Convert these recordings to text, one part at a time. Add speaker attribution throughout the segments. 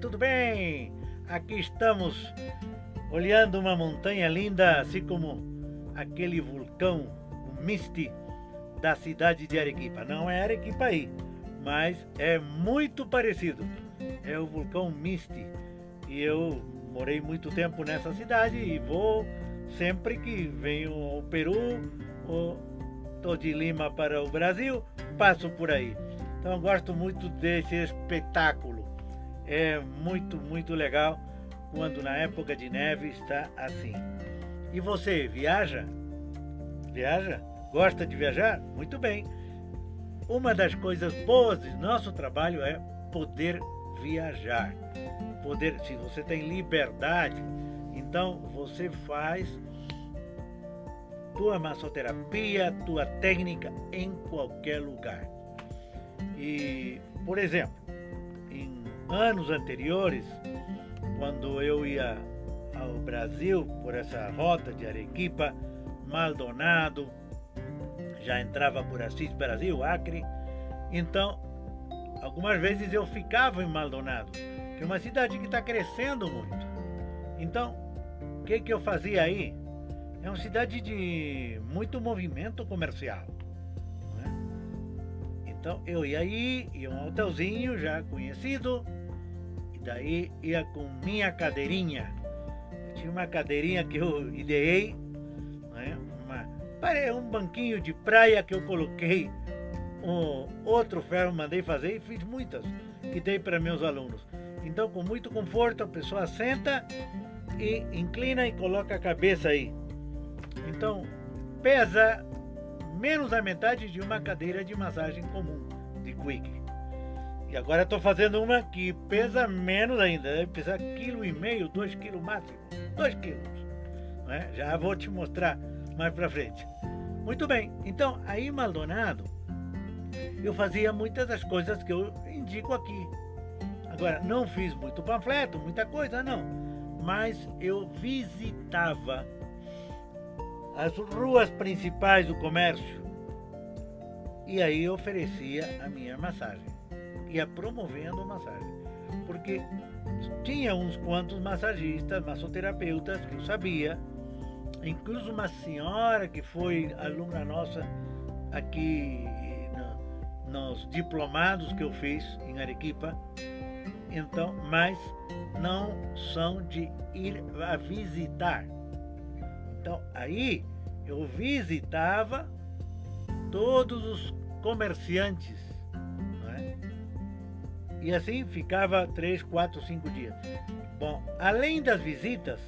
Speaker 1: Tudo bem? Aqui estamos olhando uma montanha linda, assim como aquele vulcão, o Misty, da cidade de Arequipa. Não é Arequipa aí, mas é muito parecido. É o vulcão Misty. E eu morei muito tempo nessa cidade e vou sempre que venho ao Peru ou estou de Lima para o Brasil, passo por aí. Então gosto muito desse espetáculo. É muito, muito legal quando na época de neve está assim. E você viaja? Viaja? Gosta de viajar? Muito bem. Uma das coisas boas do nosso trabalho é poder viajar. Poder, se você tem liberdade, então você faz tua massoterapia, tua técnica em qualquer lugar. E, por exemplo, em anos anteriores, quando eu ia ao Brasil por essa rota de Arequipa, Maldonado, já entrava por Assis Brasil, Acre, então algumas vezes eu ficava em Maldonado, que é uma cidade que está crescendo muito. Então, o que, que eu fazia aí? É uma cidade de muito movimento comercial. É? Então eu ia aí, ia um hotelzinho já conhecido, daí ia com minha cadeirinha. Eu tinha uma cadeirinha que eu ideei, né? uma, um banquinho de praia que eu coloquei um outro ferro mandei fazer e fiz muitas que dei para meus alunos. Então, com muito conforto, a pessoa senta e inclina e coloca a cabeça aí. Então, pesa menos da metade de uma cadeira de massagem comum de Quick. E agora estou fazendo uma que pesa menos ainda, deve pesar quilo e meio, dois quilos máximo, dois quilos. Né? Já vou te mostrar mais para frente. Muito bem, então aí Maldonado eu fazia muitas das coisas que eu indico aqui. Agora, não fiz muito panfleto, muita coisa, não. Mas eu visitava as ruas principais do comércio. E aí oferecia a minha massagem. Ia promovendo massagem. Porque tinha uns quantos massagistas, massoterapeutas que eu sabia. Incluso uma senhora que foi aluna nossa aqui nos diplomados que eu fiz em Arequipa. Então, mas não são de ir a visitar. Então, aí eu visitava todos os comerciantes. E assim ficava três, quatro, cinco dias. Bom, além das visitas,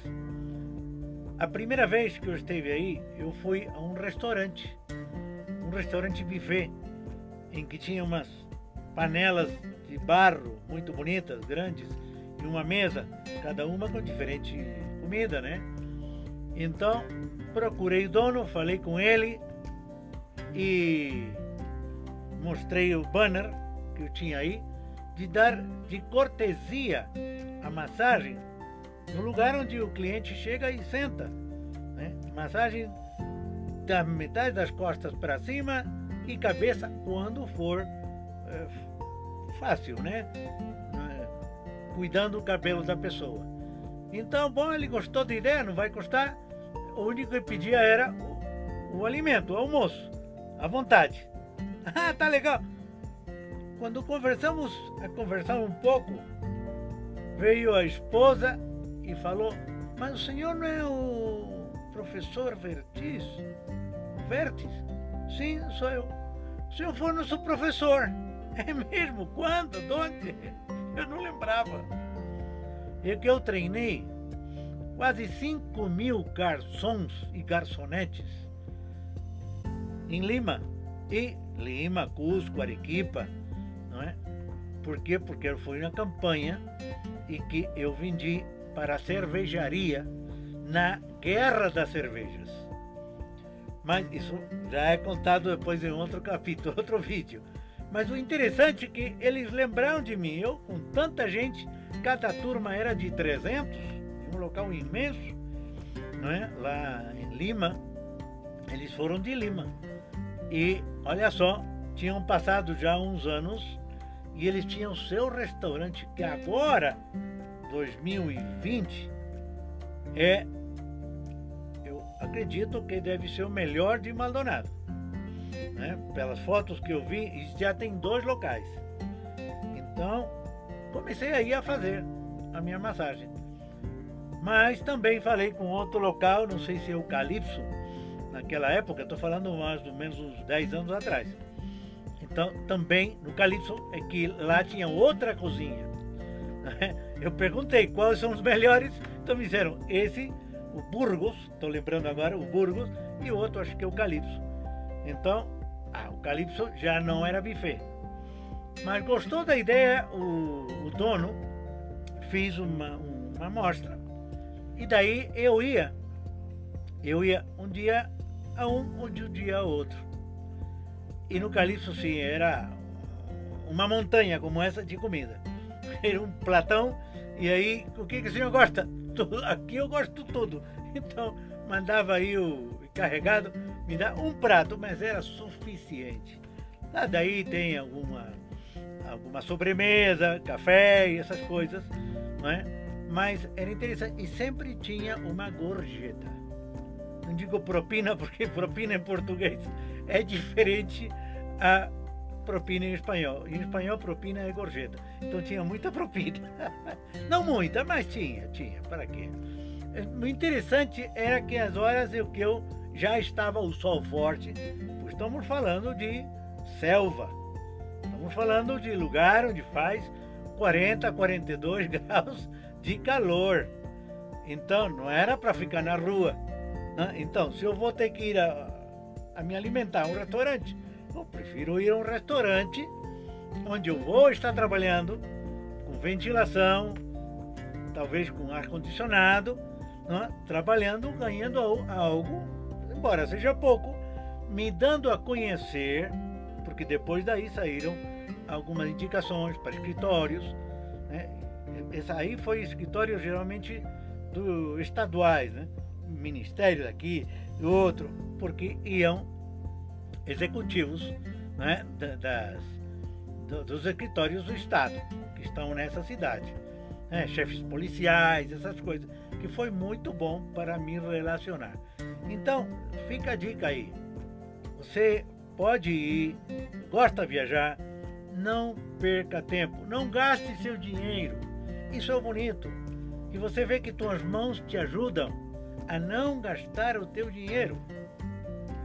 Speaker 1: a primeira vez que eu esteve aí, eu fui a um restaurante, um restaurante buffet, em que tinha umas panelas de barro muito bonitas, grandes, e uma mesa, cada uma com diferente comida, né? Então, procurei o dono, falei com ele e mostrei o banner que eu tinha aí de dar de cortesia a massagem no lugar onde o cliente chega e senta. Né? Massagem da metade das costas para cima e cabeça quando for é, fácil, né? É, cuidando do cabelo da pessoa. Então, bom, ele gostou da ideia, não vai custar o único que pedia era o, o alimento, o almoço, à vontade. Ah, tá legal. Quando conversamos, a conversar um pouco, veio a esposa e falou: Mas o senhor não é o professor Vertiz? Vertiz? Sim, sou eu. O senhor foi nosso professor. É mesmo? Quando? Onde? Eu não lembrava. E que eu treinei quase 5 mil garçons e garçonetes em Lima. E Lima, Cusco, Arequipa, não é? Por quê? Porque eu fui na campanha e que eu vendi para a cervejaria na Guerra das Cervejas. Mas isso já é contado depois em outro capítulo, outro vídeo. Mas o interessante é que eles lembraram de mim. Eu, com tanta gente, cada turma era de 300, um local imenso, não é? lá em Lima. Eles foram de Lima. E olha só, tinham passado já uns anos e eles tinham seu restaurante que agora, 2020, é eu acredito que deve ser o melhor de Maldonado. Né? Pelas fotos que eu vi, já tem dois locais. Então, comecei aí a fazer a minha massagem. Mas também falei com outro local, não sei se é o Calypso, naquela época, estou falando mais ou menos uns 10 anos atrás. Então, também no Calypso é que lá tinha outra cozinha. Eu perguntei quais são os melhores, então me disseram esse, o Burgos, estou lembrando agora, o Burgos, e outro acho que é o Calypso. Então, ah, o Calypso já não era buffet. Mas gostou da ideia, o, o dono fez uma, uma amostra e daí eu ia. Eu ia um dia a um, um dia a outro. E no Calipso, sim, era uma montanha como essa de comida. Era um platão, e aí, o que, que o senhor gosta? Tudo, aqui eu gosto tudo. Então, mandava aí o encarregado me dar um prato, mas era suficiente. Lá daí tem alguma, alguma sobremesa, café e essas coisas, não é? Mas era interessante e sempre tinha uma gorjeta. Não digo propina porque propina em português é diferente a propina em espanhol. Em espanhol propina é gorjeta. Então tinha muita propina. Não muita, mas tinha, tinha. Para quê? O interessante era que as horas eu que eu já estava o sol forte, estamos falando de selva. Estamos falando de lugar onde faz 40, 42 graus de calor. Então, não era para ficar na rua. Né? Então, se eu vou ter que ir a, a me alimentar a um restaurante, eu prefiro ir a um restaurante onde eu vou estar trabalhando com ventilação, talvez com ar-condicionado, né? trabalhando, ganhando algo, embora seja pouco, me dando a conhecer, porque depois daí saíram algumas indicações para escritórios, né? Essa aí foi escritório geralmente do estaduais, né? Ministério daqui, do outro, porque iam executivos né? das, dos escritórios do Estado, que estão nessa cidade. Né? Chefes policiais, essas coisas, que foi muito bom para me relacionar. Então, fica a dica aí. Você pode ir, gosta de viajar, não perca tempo, não gaste seu dinheiro. Isso é bonito. E você vê que tuas mãos te ajudam a não gastar o teu dinheiro.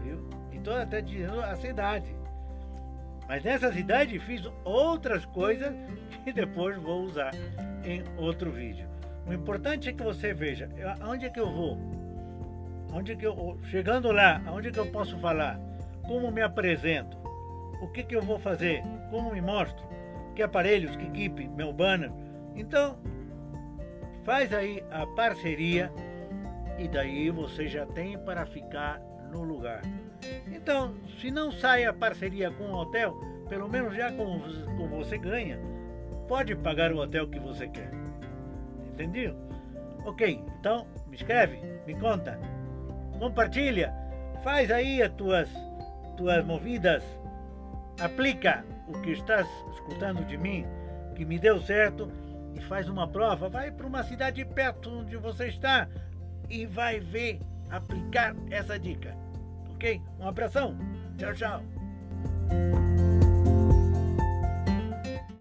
Speaker 1: Viu? Estou até dizendo a cidade. Mas nessa cidade fiz outras coisas que depois vou usar em outro vídeo. O importante é que você veja aonde é que eu vou. Onde é que eu, chegando lá, aonde é que eu posso falar? Como me apresento? O que, que eu vou fazer? Como me mostro? Que aparelhos, que equipe, meu banner? Então, faz aí a parceria e daí você já tem para ficar no lugar. Então, se não sai a parceria com o hotel, pelo menos já com, com você ganha, pode pagar o hotel que você quer. Entendeu? Ok, então me escreve, me conta, compartilha, faz aí as tuas, tuas movidas, aplica o que estás escutando de mim, que me deu certo e faz uma prova, vai para uma cidade perto onde você está e vai ver aplicar essa dica. Ok? Um abração. Tchau, tchau.